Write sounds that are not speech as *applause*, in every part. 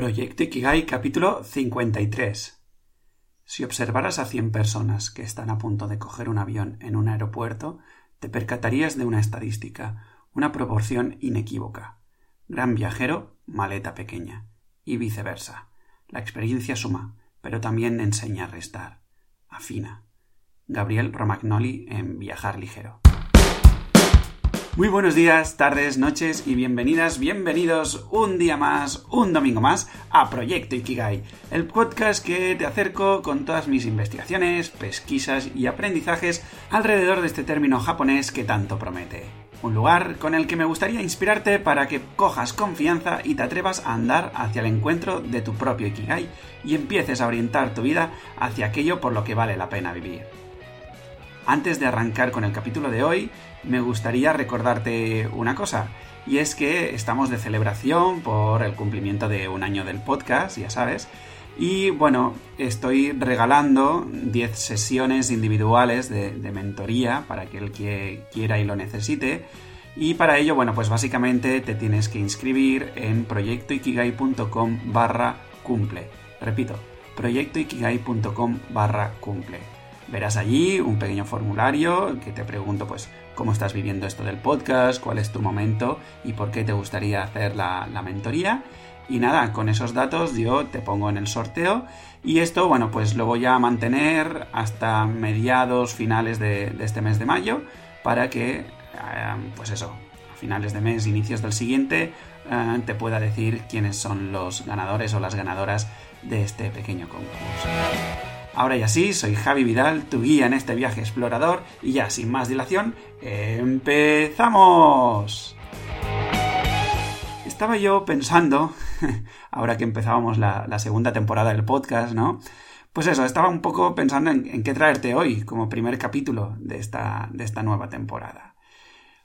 Proyecto Ikigai capítulo 53. Si observaras a cien personas que están a punto de coger un avión en un aeropuerto, te percatarías de una estadística, una proporción inequívoca. Gran viajero, maleta pequeña. Y viceversa. La experiencia suma, pero también enseña a restar. Afina. Gabriel Romagnoli en Viajar ligero. Muy buenos días, tardes, noches y bienvenidas, bienvenidos un día más, un domingo más a Proyecto Ikigai, el podcast que te acerco con todas mis investigaciones, pesquisas y aprendizajes alrededor de este término japonés que tanto promete. Un lugar con el que me gustaría inspirarte para que cojas confianza y te atrevas a andar hacia el encuentro de tu propio Ikigai y empieces a orientar tu vida hacia aquello por lo que vale la pena vivir. Antes de arrancar con el capítulo de hoy, me gustaría recordarte una cosa, y es que estamos de celebración por el cumplimiento de un año del podcast, ya sabes, y bueno, estoy regalando 10 sesiones individuales de, mentoría para aquel que quiera y lo necesite. Y para ello, bueno, pues básicamente te tienes que inscribir en proyectoikigai.com barra cumple. Repito, proyectoikigai.com barra cumple. Verás allí un pequeño formulario que te pregunto pues cómo estás viviendo esto del podcast, cuál es tu momento y por qué te gustaría hacer la, mentoría. Y nada, con esos datos yo te pongo en el sorteo y esto, bueno, pues lo voy a mantener hasta mediados, finales de, este mes de mayo para que, eh, pues eso, a finales de mes, inicios del siguiente, eh, te pueda decir quiénes son los ganadores o las ganadoras de este pequeño concurso. Ahora ya sí, soy Javi Vidal, tu guía en este viaje explorador, y ya sin más dilación, ¡empezamos! Estaba yo pensando, *laughs* ahora que empezábamos la, segunda temporada del podcast, ¿no? Pues eso, estaba un poco pensando en, qué traerte hoy como primer capítulo de esta, de esta nueva temporada.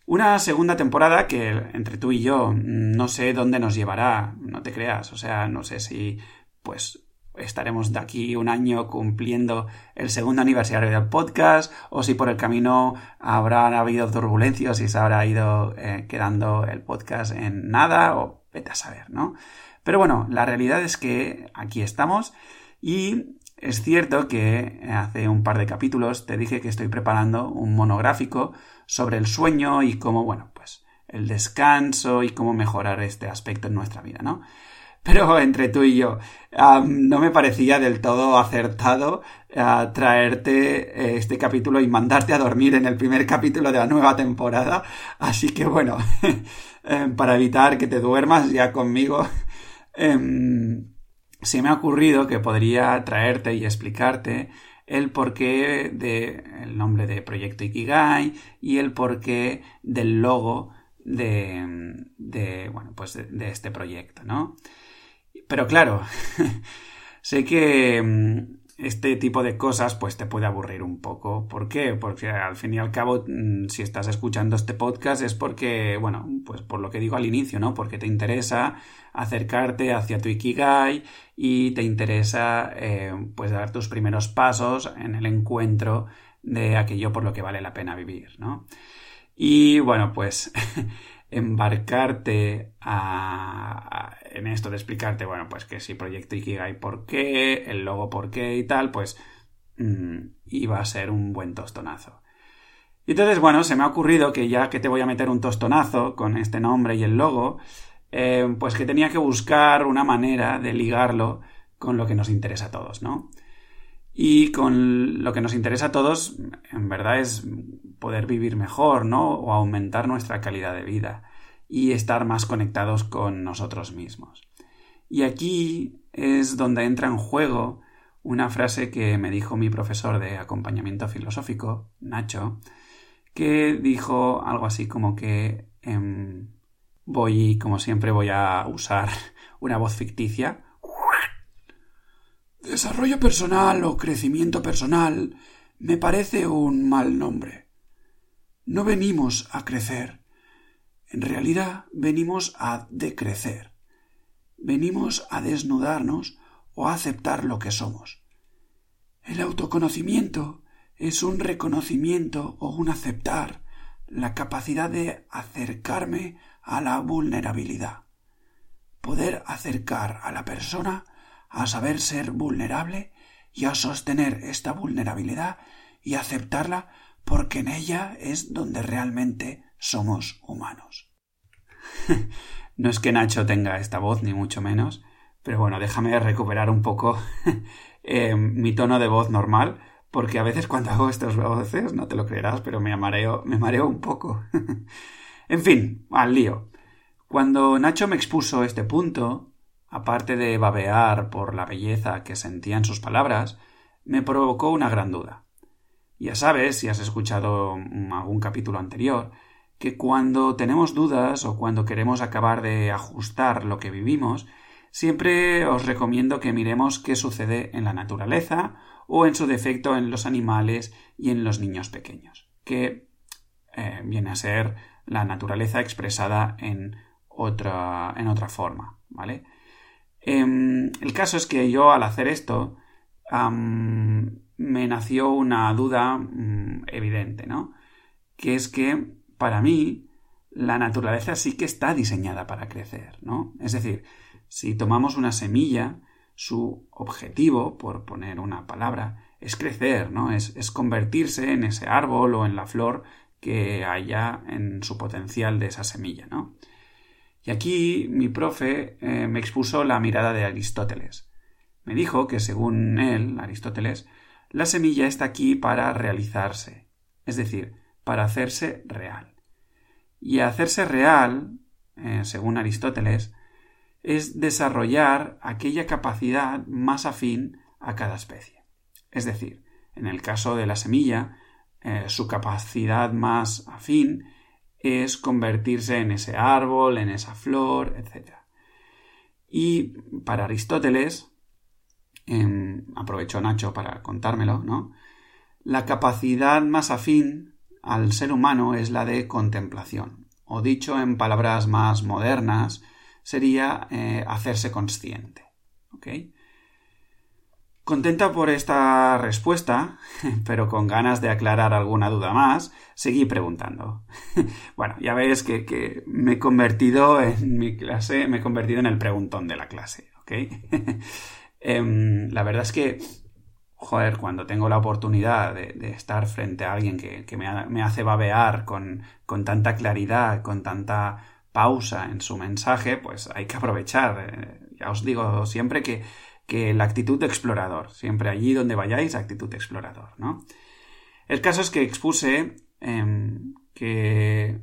Una segunda temporada que entre tú y yo no sé dónde nos llevará, no te creas, o sea, no sé si pues estaremos de aquí un año cumpliendo el segundo aniversario del podcast o si por el camino habrán habido turbulencias y se habrá ido eh, quedando el podcast en nada o vete a saber, ¿no? Pero bueno, la realidad es que aquí estamos y es cierto que hace un par de capítulos te dije que estoy preparando un monográfico sobre el sueño y cómo, bueno, pues el descanso y cómo mejorar este aspecto en nuestra vida, ¿no? Pero entre tú y yo, no me parecía del todo acertado eh, traerte eh, este capítulo y mandarte a dormir en el primer capítulo de la nueva temporada. Así que bueno, *laughs* em, para evitar que te duermas ya conmigo, *laughs* em, se me ha ocurrido que podría traerte y explicarte el porqué del nombre de Proyecto Ikigai y el porqué del logo de, bueno, pues de este proyecto, ¿no? Pero claro, *laughs* sé que mm, este tipo de cosas pues te puede aburrir un poco. ¿Por qué? Porque al fin y al cabo, mm, si estás escuchando este podcast es porque, bueno, pues por lo que digo al inicio, ¿no? Porque te interesa acercarte hacia tu Ikigai y te interesa eh, pues dar tus primeros pasos en el encuentro de aquello por lo que vale la pena vivir, ¿no? Y bueno, pues *laughs* embarcarte en esto de explicarte, bueno, pues que si Proyecto Ikigai por qué, el logo por qué y tal, pues mm, iba a ser un buen tostonazo. Y entonces, bueno, se me ha ocurrido que ya que te voy a meter un tostonazo con este nombre y el logo, eh, pues que tenía que buscar una manera de ligarlo con lo que nos interesa a todos, ¿no? Y con lo que nos interesa a todos, en verdad, es poder vivir mejor, ¿no? O aumentar nuestra calidad de vida y estar más conectados con nosotros mismos. Y aquí es donde entra en juego una frase que me dijo mi profesor de acompañamiento filosófico, Nacho, que dijo algo así como que em, voy, como siempre, voy a usar una voz ficticia Desarrollo personal o crecimiento personal me parece un mal nombre. No venimos a crecer. En realidad venimos a decrecer. Venimos a desnudarnos o a aceptar lo que somos. El autoconocimiento es un reconocimiento o un aceptar la capacidad de acercarme a la vulnerabilidad. poder acercar a la persona a saber ser vulnerable y a sostener esta vulnerabilidad y aceptarla porque en ella es donde realmente somos humanos. *laughs* no es que Nacho tenga esta voz, ni mucho menos, pero bueno, déjame recuperar un poco *laughs* eh, mi tono de voz normal, porque a veces cuando hago estas voces, no te lo creerás, pero me mareo, me mareo un poco. *laughs* en fin, al lío. Cuando Nacho me expuso este punto, aparte de babear por la belleza que sentía en sus palabras, me provocó una gran duda. Ya sabes, si has escuchado algún capítulo anterior, que cuando tenemos dudas o cuando queremos acabar de ajustar lo que vivimos, Siempre os recomiendo que miremos qué sucede en la naturaleza o en su defecto en los animales y en los niños pequeños, que eh, viene a ser la naturaleza expresada en otra, en otra forma, ¿vale? Em, el caso es que yo al hacer esto me nació una duda mm, evidente, ¿no? Que es que para mí la naturaleza sí que está diseñada para crecer, ¿no? Es decir, si tomamos una semilla, su objetivo, por poner una palabra, es crecer, ¿no? Es, convertirse en ese árbol o en la flor que haya en su potencial de esa semilla, ¿no? Y aquí mi profe eh, me expuso la mirada de Aristóteles. Me dijo que según él, Aristóteles, la semilla está aquí para realizarse, es decir, para hacerse real. Y hacerse real, eh, según Aristóteles, es desarrollar aquella capacidad más afín a cada especie. Es decir, en el caso de la semilla, eh, su capacidad más afín es convertirse en ese árbol, en esa flor, etc. Y para Aristóteles, aprovecho Nacho para contármelo, ¿no? La capacidad más afín al ser humano es la de contemplación, o dicho en palabras más modernas, sería eh, hacerse consciente. ¿Ok? Contenta por esta respuesta, *laughs* pero con ganas de aclarar alguna duda más, seguí preguntando. *laughs* bueno, ya veis que, me he convertido en mi clase, me he convertido en el preguntón de la clase, ¿ok? *laughs* Em, la verdad es que, joder, cuando tengo la oportunidad de, estar frente a alguien que, me, me, hace babear con, con tanta claridad, con tanta pausa en su mensaje, pues hay que aprovechar. Eh, ya os digo siempre que, la actitud de explorador, siempre allí donde vayáis, actitud de explorador, ¿no? El caso es que expuse em, que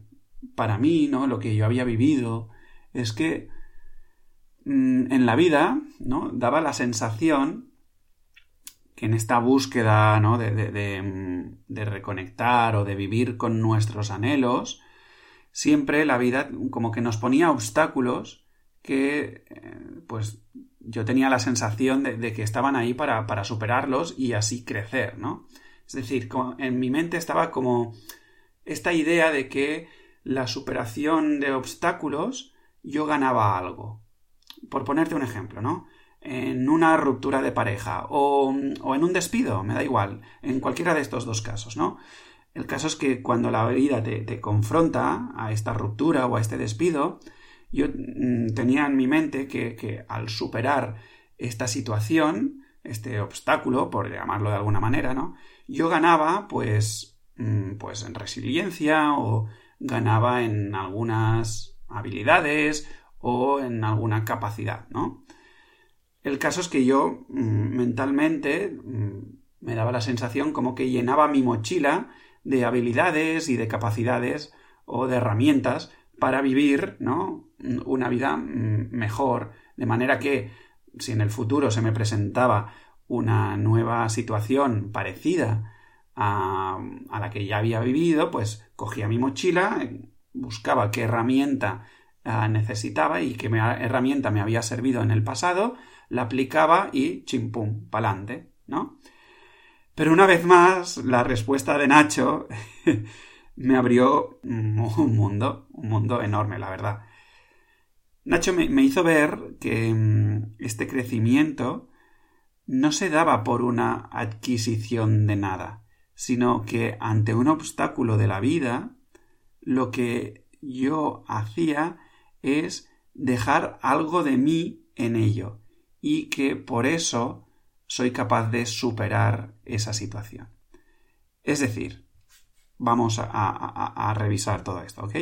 para mí, ¿no? Lo que yo había vivido es que mm, en la vida, ¿no? Daba la sensación que en esta búsqueda, ¿no? De, de, mm, de reconectar o de vivir con nuestros anhelos, siempre la vida como que nos ponía obstáculos que eh, pues yo tenía la sensación de, que estaban ahí para, para, superarlos y así crecer, ¿no? Es decir, en mi mente estaba como esta idea de que la superación de obstáculos yo ganaba algo. Por ponerte un ejemplo, ¿no? En una ruptura de pareja o, o en un despido, me da igual, en cualquiera de estos dos casos, ¿no? El caso es que cuando la vida te, confronta a esta ruptura o a este despido, yo mm, tenía en mi mente que, al superar esta situación, este obstáculo, por llamarlo de alguna manera, ¿no? Yo ganaba, pues, mm, pues en resiliencia o ganaba en algunas habilidades o en alguna capacidad, ¿no? El caso es que yo mm, mentalmente me daba la sensación como que llenaba mi mochila de habilidades y de capacidades o de herramientas para vivir ¿no? una vida mm, mejor. De manera que si en el futuro se me presentaba una nueva situación parecida a, a la que ya había vivido, pues cogía mi mochila, buscaba qué herramienta necesitaba y qué herramienta me había servido en el pasado, la aplicaba y chimpum, pa'lante, ¿no? Pero una vez más, la respuesta de Nacho *laughs* me abrió un mundo, un mundo enorme, la verdad. Nacho me, hizo ver que mm, este crecimiento no se daba por una adquisición de nada, sino que ante un obstáculo de la vida, lo que yo hacía es dejar algo de mí en ello y que por eso soy capaz de superar esa situación. Es decir, vamos a, revisar todo esto, ¿ok?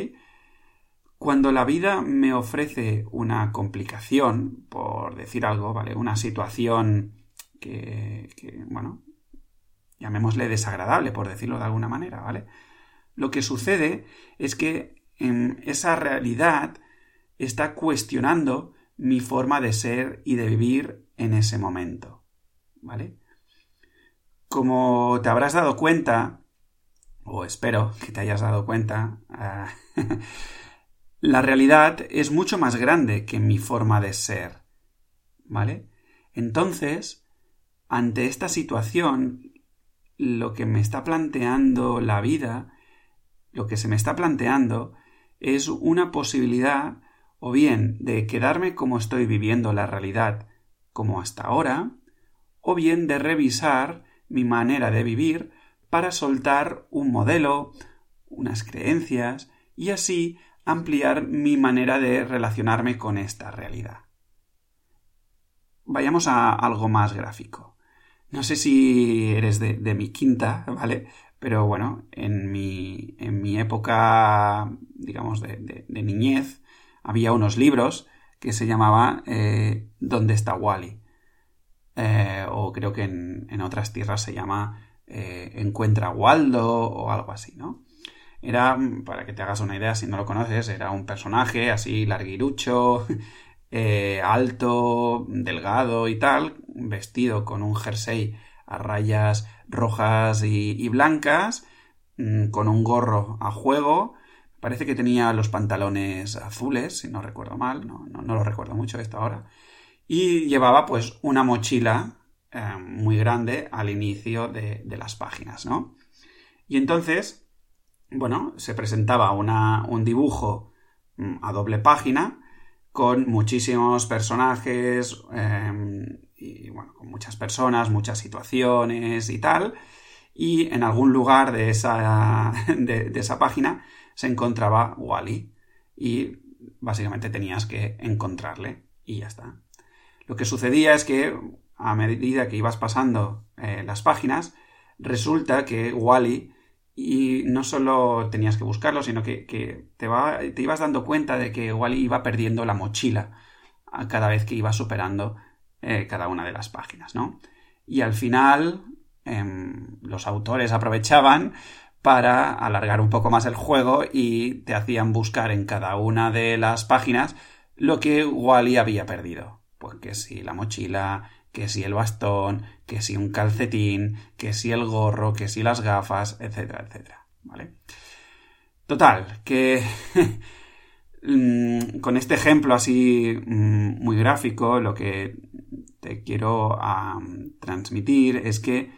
Cuando la vida me ofrece una complicación, por decir algo, ¿vale? Una situación que, que, bueno, llamémosle desagradable, por decirlo de alguna manera, ¿vale? Lo que sucede es que en esa realidad está cuestionando mi forma de ser y de vivir en ese momento. ¿Vale? Como te habrás dado cuenta, o espero que te hayas dado cuenta, ah, *laughs* la realidad es mucho más grande que mi forma de ser. ¿Vale? Entonces, ante esta situación, lo que me está planteando la vida, lo que se me está planteando, es una posibilidad o bien de quedarme como estoy viviendo la realidad como hasta ahora, o bien de revisar mi manera de vivir para soltar un modelo, unas creencias y así ampliar mi manera de relacionarme con esta realidad. Vayamos a algo más gráfico. No sé si eres de, mi quinta, *laughs* ¿vale? Pero bueno, en mi, en mi época, digamos, de, niñez, había unos libros que se llamaba eh, ¿Dónde está Wally? Eh, o creo que en, otras tierras se llama eh, Encuentra Waldo o algo así, ¿no? Era, para que te hagas una idea, si no lo conoces, era un personaje así larguirucho, *laughs* alto, delgado y tal, vestido con un jersey a rayas rojas y, blancas, mm, con un gorro a juego. Parece que tenía los pantalones azules, si no recuerdo mal, no, lo recuerdo mucho esto ahora. Y llevaba pues una mochila eh, muy grande al inicio de, las páginas, ¿no? Y entonces, bueno, se presentaba un dibujo mm, a doble página con muchísimos personajes, em, y bueno, con muchas personas, muchas situaciones y tal. Y en algún lugar de esa, *laughs* de, esa página se encontraba Wally. Y básicamente tenías que encontrarle y ya está. Lo que sucedía es que a medida que ibas pasando eh, las páginas, resulta que Wally y no solo tenías que buscarlo, sino que, te, va, te, ibas dando cuenta de que Wally iba perdiendo la mochila cada vez que iba superando eh, cada una de las páginas, ¿no? Y al final em, los autores aprovechaban para alargar un poco más el juego y te hacían buscar en cada una de las páginas lo que Wally había perdido. Pues que si la mochila, que si el bastón, que si un calcetín, que si el gorro, que si las gafas, etcétera, etcétera. ¿Vale? Total, que *laughs* mm, con este ejemplo así mm, muy gráfico, lo que te quiero transmitir es que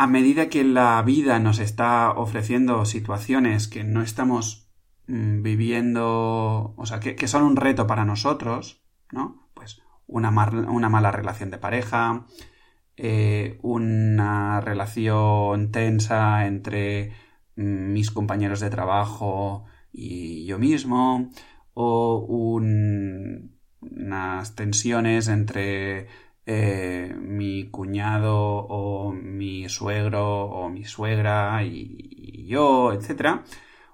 a medida que la vida nos está ofreciendo situaciones que no estamos mm, viviendo, o sea, que, son un reto para nosotros, ¿no? Pues una, una mala relación de pareja, eh, una relación tensa entre mm, mis compañeros de trabajo y yo mismo, o un, unas tensiones entre eh, mi cuñado o mi suegro o mi suegra y, yo, etc.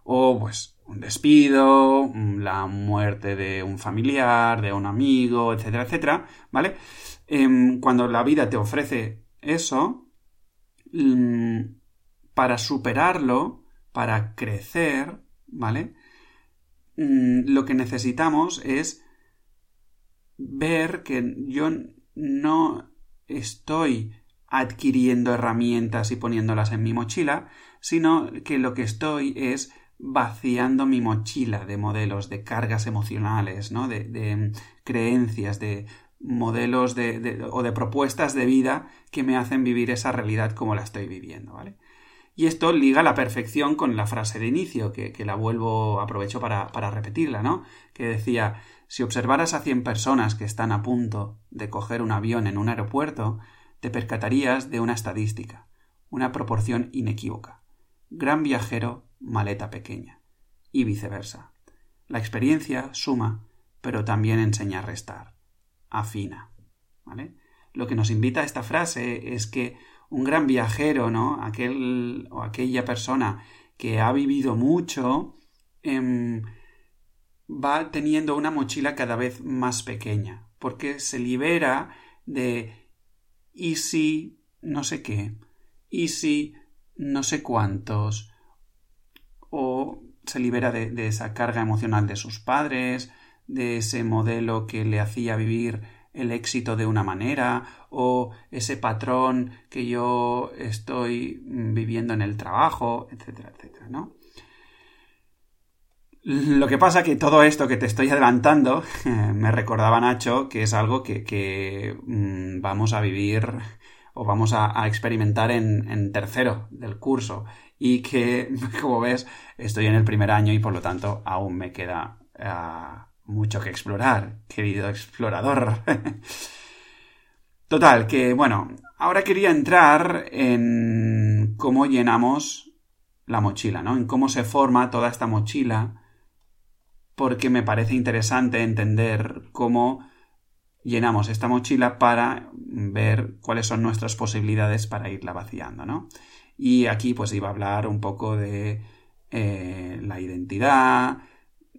O pues un despido, la muerte de un familiar, de un amigo, etcétera, etcétera, ¿vale? Em, cuando la vida te ofrece eso, mm, para superarlo, para crecer, ¿vale? Mm, lo que necesitamos es ver que yo no estoy adquiriendo herramientas y poniéndolas en mi mochila, sino que lo que estoy es vaciando mi mochila de modelos, de cargas emocionales, ¿no? de, creencias, de modelos de, o de propuestas de vida que me hacen vivir esa realidad como la estoy viviendo, ¿vale? Y esto liga la perfección con la frase de inicio, que, la vuelvo, aprovecho para, para repetirla, ¿no? Que decía, si observaras a cien personas que están a punto de coger un avión en un aeropuerto, te percatarías de una estadística, una proporción inequívoca. Gran viajero, maleta pequeña. Y viceversa. La experiencia suma, pero también enseña a restar. Afina. ¿Vale? Lo que nos invita a esta frase es que un gran viajero, ¿no? Aquel o aquella persona que ha vivido mucho, em, va teniendo una mochila cada vez más pequeña, porque se libera de y si no sé qué, y si no sé cuántos, o se libera de, de esa carga emocional de sus padres, de ese modelo que le hacía vivir el éxito de una manera o ese patrón que yo estoy viviendo en el trabajo, etcétera, etcétera, ¿no? Lo que pasa que todo esto que te estoy adelantando *laughs* me recordaba Nacho que es algo que, mm, vamos a vivir o vamos a, experimentar en, tercero del curso y que, *laughs* como ves, estoy en el primer año y por lo tanto aún me queda ah, mucho que explorar, querido explorador. *laughs* Total, que bueno, ahora quería entrar en cómo llenamos la mochila, ¿no? En cómo se forma toda esta mochila porque me parece interesante entender cómo llenamos esta mochila para ver cuáles son nuestras posibilidades para irla vaciando, ¿no? Y aquí pues iba a hablar un poco de eh, la identidad,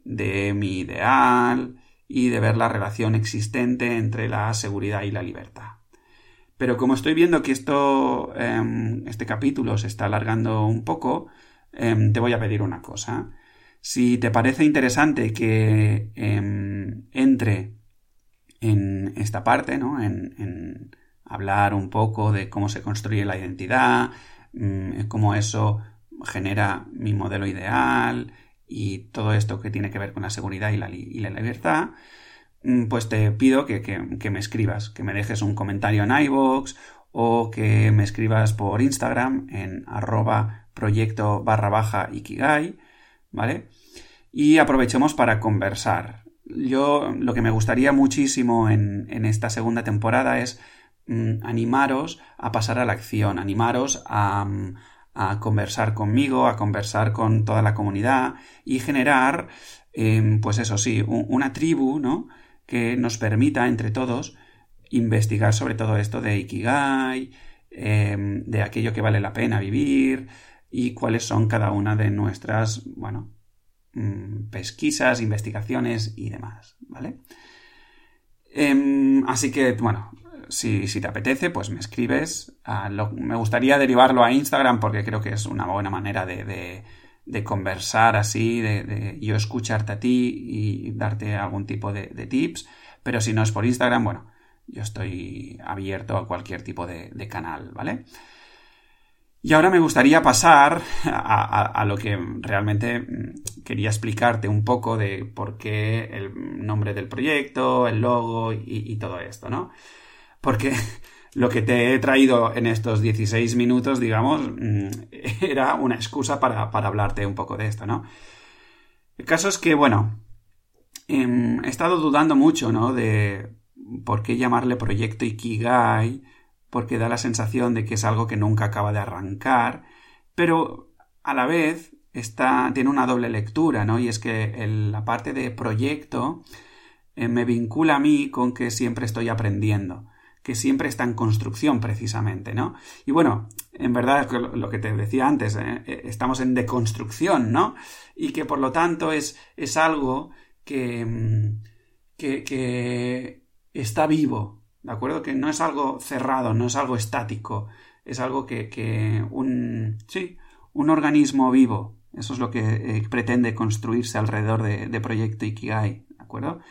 de mi ideal y de ver la relación existente entre la seguridad y la libertad. Pero como estoy viendo que esto, em, este capítulo se está alargando un poco, em, te voy a pedir una cosa. Si te parece interesante que em, entre en esta parte, ¿no? En, hablar un poco de cómo se construye la identidad, mm, cómo eso genera mi modelo ideal y todo esto que tiene que ver con la seguridad y la, libertad, mm, pues te pido que, que, me escribas, que me dejes un comentario en iVoox o que me escribas por Instagram en arroba proyecto barra baja ikigai ¿vale? Y aprovechemos para conversar. Yo lo que me gustaría muchísimo en, esta segunda temporada es mm, animaros a pasar a la acción, animaros a, a, conversar conmigo, a conversar con toda la comunidad y generar, em, pues eso sí, una tribu, ¿no? Que nos permita entre todos investigar sobre todo esto de Ikigai, em, de aquello que vale la pena vivir, y cuáles son cada una de nuestras, bueno, mm, pesquisas, investigaciones y demás, ¿vale? Em, así que, bueno, si, te apetece, pues me escribes. me gustaría derivarlo a Instagram porque creo que es una buena manera de, de, conversar así, de, yo escucharte a ti y darte algún tipo de, tips. Pero si no es por Instagram, bueno, yo estoy abierto a cualquier tipo de, canal, ¿vale? Y ahora me gustaría pasar a, lo que realmente mm, quería explicarte un poco de por qué el nombre del proyecto, el logo y, todo esto, ¿no? Porque *laughs* lo que te he traído en estos 16 minutos, digamos, mm, *laughs* era una excusa para, hablarte un poco de esto, ¿no? El caso es que, bueno, em, he estado dudando mucho, ¿no? De por qué llamarle proyecto Ikigai porque da la sensación de que es algo que nunca acaba de arrancar, pero a la vez está, tiene una doble lectura, ¿no? Y es que la parte de proyecto eh, me vincula a mí con que siempre estoy aprendiendo, que siempre está en construcción precisamente, ¿no? Y bueno, en verdad lo que te decía antes, ¿eh? Eh, estamos en deconstrucción, ¿no? Y que por lo tanto es, es algo que, mm, que, que está vivo, ¿De acuerdo? Que no es algo cerrado, no es algo estático, es algo que, un, sí, un organismo vivo. Eso es lo que eh, pretende construirse alrededor de, Proyecto Ikigai, ¿de acuerdo?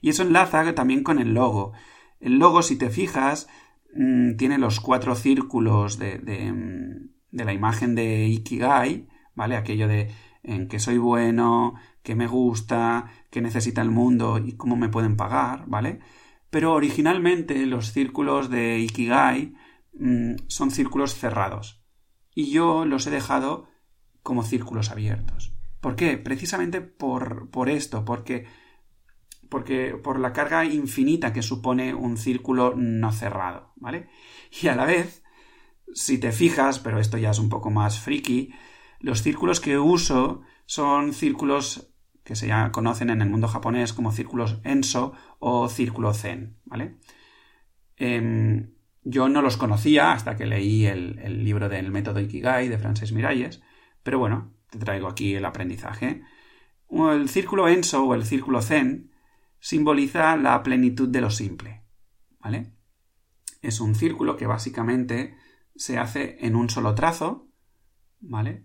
Y eso enlaza también con el logo. El logo, si te fijas, mm, tiene los cuatro círculos de, de, la imagen de Ikigai, ¿vale? Aquello de en que soy bueno, que me gusta, que necesita el mundo y cómo me pueden pagar, ¿vale? Pero originalmente los círculos de Ikigai mm, son círculos cerrados. Y yo los he dejado como círculos abiertos. ¿Por qué? Precisamente por, por esto, porque, porque por la carga infinita que supone un círculo no cerrado, ¿vale? Y a la vez, si te fijas, pero esto ya es un poco más friki, los círculos que uso son círculos que se conocen en el mundo japonés como círculos Enso o círculo Zen, ¿vale? Em, yo no los conocía hasta que leí el, libro del método Ikigai de Frances Miralles, pero bueno, te traigo aquí el aprendizaje. El círculo Enso o el círculo Zen simboliza la plenitud de lo simple, ¿vale? Es un círculo que básicamente se hace en un solo trazo, ¿vale?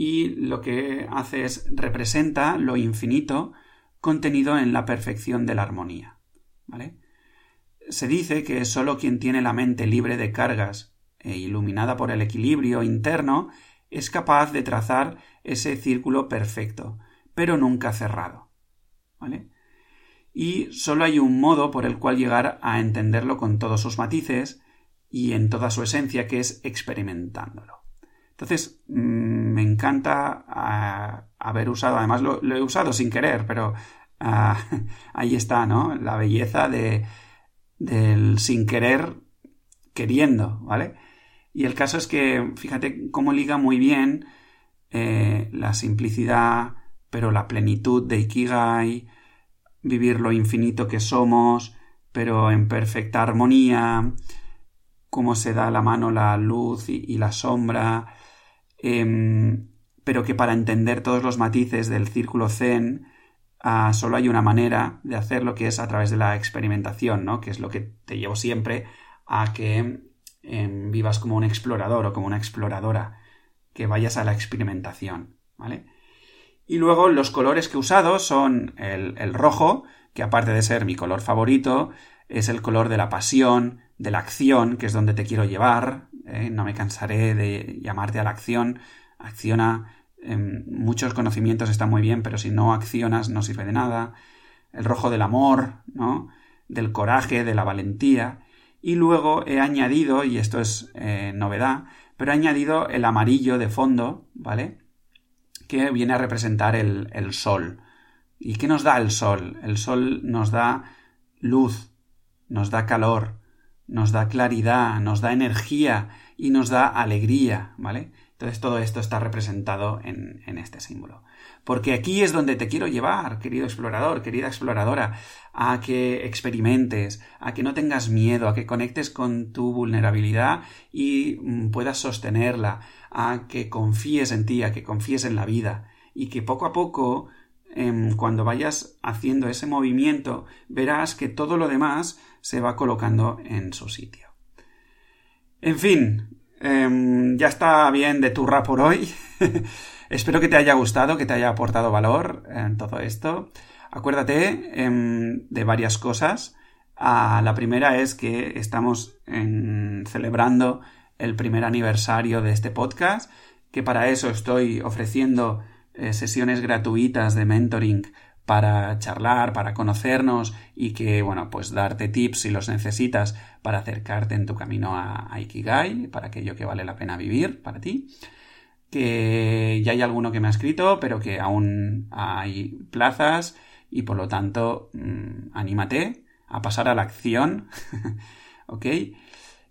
Y lo que hace es representa lo infinito contenido en la perfección de la armonía, ¿vale? Se dice que solo quien tiene la mente libre de cargas e iluminada por el equilibrio interno es capaz de trazar ese círculo perfecto, pero nunca cerrado. ¿Vale? Y solo hay un modo por el cual llegar a entenderlo con todos sus matices y en toda su esencia, que es experimentándolo. Entonces, mm, me encanta ah, haber usado, además lo, he usado sin querer, pero ah, *laughs* ahí está, ¿no? La belleza de, del sin querer queriendo, ¿vale? Y el caso es que, fíjate cómo liga muy bien eh, la simplicidad, pero la plenitud de Ikigai, vivir lo infinito que somos, pero en perfecta armonía, cómo se da la mano la luz y, la sombra, em, pero que para entender todos los matices del círculo zen ah, solo hay una manera de hacerlo que es a través de la experimentación, ¿no? que es lo que te llevo siempre a que Em, vivas como un explorador o como una exploradora, que vayas a la experimentación, ¿vale? Y luego los colores que he usado son el, rojo, que aparte de ser mi color favorito, es el color de la pasión, de la acción, que es donde te quiero llevar. ¿eh? No me cansaré de llamarte a la acción. Acciona. Em, muchos conocimientos están muy bien, pero si no accionas no sirve de nada. El rojo del amor, ¿no? Del coraje, de la valentía y luego he añadido, y esto es eh, novedad, pero he añadido el amarillo de fondo, ¿vale? Que viene a representar el, el sol. ¿Y qué nos da el sol? El sol nos da luz, nos da calor, nos da claridad, nos da energía y nos da alegría, ¿vale? Entonces todo esto está representado en, en este símbolo. Porque aquí es donde te quiero llevar, querido explorador, querida exploradora, a que experimentes, a que no tengas miedo, a que conectes con tu vulnerabilidad y mm, puedas sostenerla, a que confíes en ti, a que confíes en la vida y que poco a poco em, cuando vayas haciendo ese movimiento verás que todo lo demás se va colocando en su sitio. En fin, em, ya está bien de turra por hoy. *laughs* Espero que te haya gustado, que te haya aportado valor en todo esto. Acuérdate em, de varias cosas. Ah, la primera es que estamos celebrando el primer aniversario de este podcast, que para eso estoy ofreciendo eh, sesiones gratuitas de mentoring para charlar, para conocernos y que, bueno, pues darte tips si los necesitas para acercarte en tu camino a, Ikigai, para aquello que vale la pena vivir para ti que ya hay alguno que me ha escrito, pero que aún hay plazas y por lo tanto mm, anímate a pasar a la acción, *laughs* ¿ok?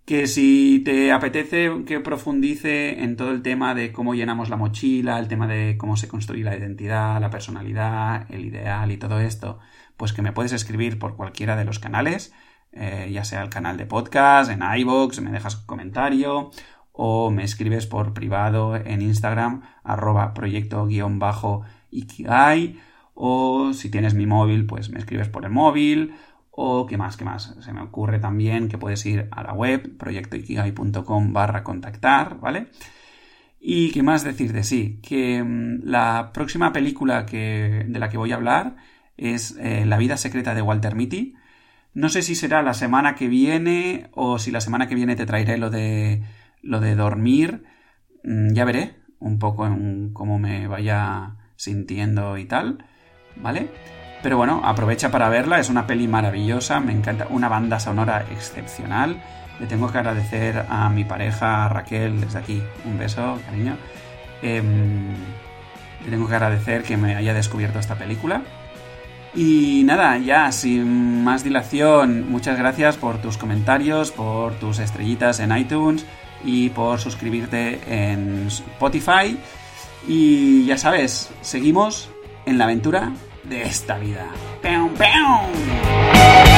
Que si te apetece que profundice en todo el tema de cómo llenamos la mochila, el tema de cómo se construye la identidad, la personalidad, el ideal y todo esto, pues que me puedes escribir por cualquiera de los canales, eh, ya sea el canal de podcast, en iVoox, me dejas comentario o me escribes por privado en Instagram arroba proyecto-ikigai o si tienes mi móvil pues me escribes por el móvil o qué más, qué más. Se me ocurre también que puedes ir a la web proyectoikigai.com barra contactar, ¿vale? Y qué más decir de sí, que mm, la próxima película que, de la que voy a hablar es eh, La vida secreta de Walter Mitty. No sé si será la semana que viene o si la semana que viene te traeré lo de lo de dormir, mm, ya veré un poco cómo me vaya sintiendo y tal, ¿vale? Pero bueno, aprovecha para verla, es una peli maravillosa, me encanta, una banda sonora excepcional. Le tengo que agradecer a mi pareja Raquel desde aquí, un beso, cariño. Em, le tengo que agradecer que me haya descubierto esta película. Y nada, ya sin más dilación, muchas gracias por tus comentarios, por tus estrellitas en iTunes, y por suscribirte en Spotify. Y ya sabes, seguimos en la aventura de esta vida. ¡Peum, peum!